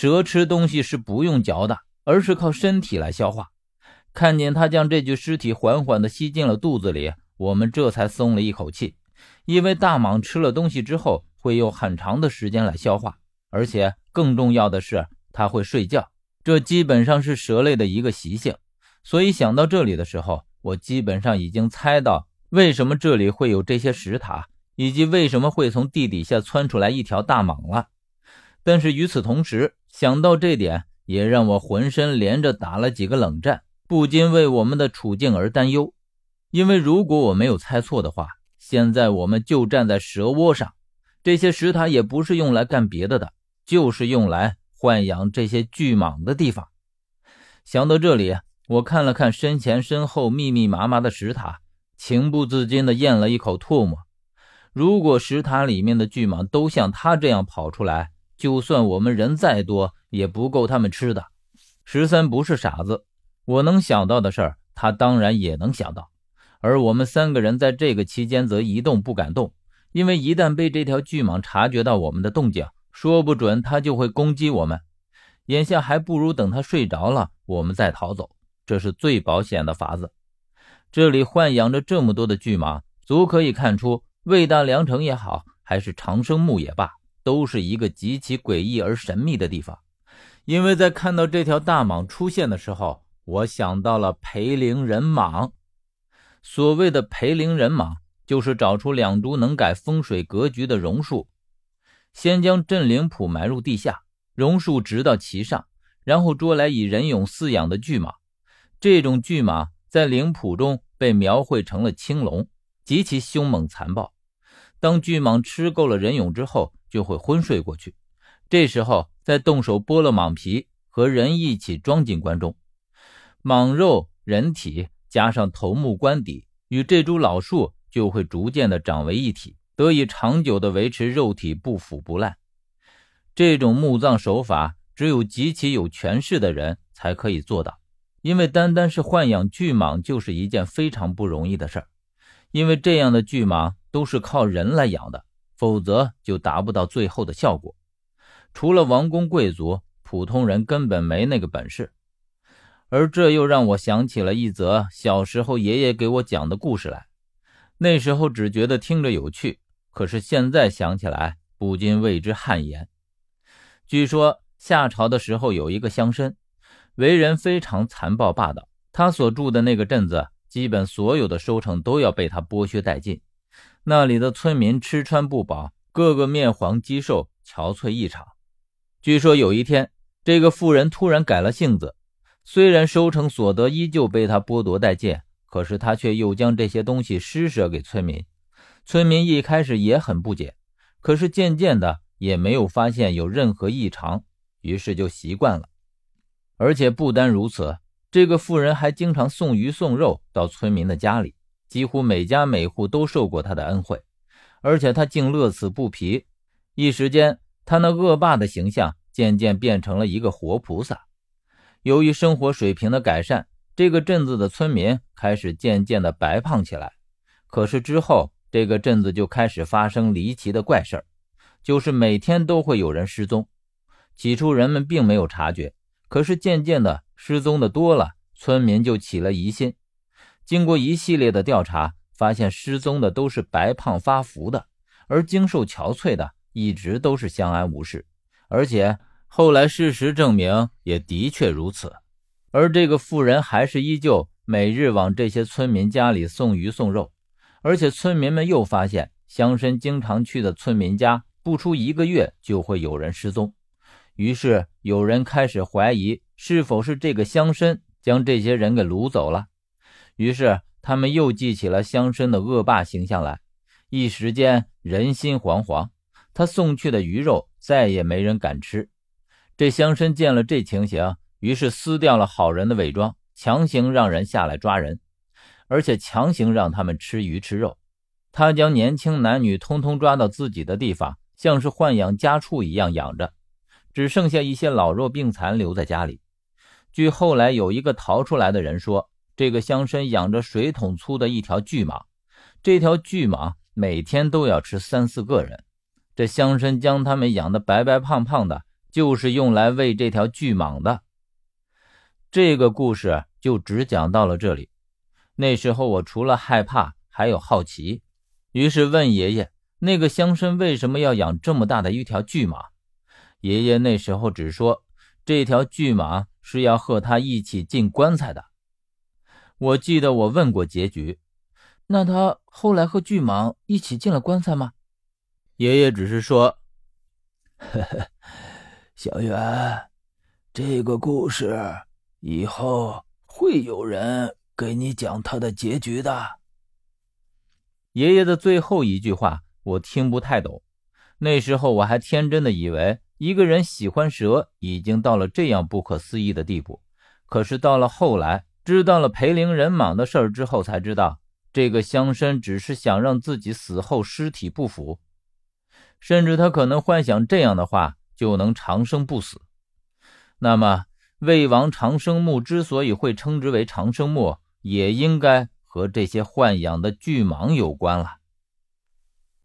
蛇吃东西是不用嚼的，而是靠身体来消化。看见他将这具尸体缓缓地吸进了肚子里，我们这才松了一口气。因为大蟒吃了东西之后会用很长的时间来消化，而且更重要的是，它会睡觉。这基本上是蛇类的一个习性。所以想到这里的时候，我基本上已经猜到为什么这里会有这些石塔，以及为什么会从地底下窜出来一条大蟒了。但是与此同时，想到这点，也让我浑身连着打了几个冷战，不禁为我们的处境而担忧。因为如果我没有猜错的话，现在我们就站在蛇窝上，这些石塔也不是用来干别的的，就是用来豢养这些巨蟒的地方。想到这里。我看了看身前身后密密麻麻的石塔，情不自禁地咽了一口唾沫。如果石塔里面的巨蟒都像他这样跑出来，就算我们人再多，也不够他们吃的。十三不是傻子，我能想到的事儿，他当然也能想到。而我们三个人在这个期间则一动不敢动，因为一旦被这条巨蟒察觉到我们的动静，说不准它就会攻击我们。眼下还不如等它睡着了，我们再逃走。这是最保险的法子。这里豢养着这么多的巨蟒，足可以看出，魏大良城也好，还是长生墓也罢，都是一个极其诡异而神秘的地方。因为在看到这条大蟒出现的时候，我想到了培陵人蟒。所谓的培陵人蟒，就是找出两株能改风水格局的榕树，先将镇灵谱埋入地下，榕树直到其上，然后捉来以人俑饲养的巨蟒。这种巨蟒在灵谱中被描绘成了青龙，极其凶猛残暴。当巨蟒吃够了人俑之后，就会昏睡过去。这时候再动手剥了蟒皮，和人一起装进棺中。蟒肉、人体加上头目棺底，与这株老树就会逐渐的长为一体，得以长久的维持肉体不腐不烂。这种墓葬手法，只有极其有权势的人才可以做到。因为单单是豢养巨蟒就是一件非常不容易的事儿，因为这样的巨蟒都是靠人来养的，否则就达不到最后的效果。除了王公贵族，普通人根本没那个本事。而这又让我想起了一则小时候爷爷给我讲的故事来。那时候只觉得听着有趣，可是现在想起来不禁为之汗颜。据说夏朝的时候有一个乡绅。为人非常残暴霸道，他所住的那个镇子，基本所有的收成都要被他剥削殆尽。那里的村民吃穿不饱，个个面黄肌瘦，憔悴异常。据说有一天，这个妇人突然改了性子，虽然收成所得依旧被他剥夺殆尽，可是他却又将这些东西施舍给村民。村民一开始也很不解，可是渐渐的也没有发现有任何异常，于是就习惯了。而且不单如此，这个妇人还经常送鱼送肉到村民的家里，几乎每家每户都受过他的恩惠，而且他竟乐此不疲。一时间，他那恶霸的形象渐渐变成了一个活菩萨。由于生活水平的改善，这个镇子的村民开始渐渐的白胖起来。可是之后，这个镇子就开始发生离奇的怪事儿，就是每天都会有人失踪。起初，人们并没有察觉。可是渐渐的，失踪的多了，村民就起了疑心。经过一系列的调查，发现失踪的都是白胖发福的，而精瘦憔悴的一直都是相安无事。而且后来事实证明，也的确如此。而这个妇人还是依旧每日往这些村民家里送鱼送肉，而且村民们又发现，乡绅经常去的村民家，不出一个月就会有人失踪。于是有人开始怀疑，是否是这个乡绅将这些人给掳走了。于是他们又记起了乡绅的恶霸形象来，一时间人心惶惶。他送去的鱼肉再也没人敢吃。这乡绅见了这情形，于是撕掉了好人的伪装，强行让人下来抓人，而且强行让他们吃鱼吃肉。他将年轻男女通通抓到自己的地方，像是豢养家畜一样养着。只剩下一些老弱病残留在家里。据后来有一个逃出来的人说，这个乡绅养着水桶粗的一条巨蟒，这条巨蟒每天都要吃三四个人。这乡绅将他们养得白白胖胖的，就是用来喂这条巨蟒的。这个故事就只讲到了这里。那时候我除了害怕，还有好奇，于是问爷爷：“那个乡绅为什么要养这么大的一条巨蟒？”爷爷那时候只说：“这条巨蟒是要和他一起进棺材的。”我记得我问过结局，那他后来和巨蟒一起进了棺材吗？爷爷只是说：“呵呵，小袁，这个故事以后会有人给你讲他的结局的。”爷爷的最后一句话我听不太懂，那时候我还天真的以为一个人喜欢蛇已经到了这样不可思议的地步，可是到了后来。知道了裴灵人蟒的事儿之后，才知道这个乡绅只是想让自己死后尸体不腐，甚至他可能幻想这样的话就能长生不死。那么魏王长生墓之所以会称之为长生墓，也应该和这些豢养的巨蟒有关了。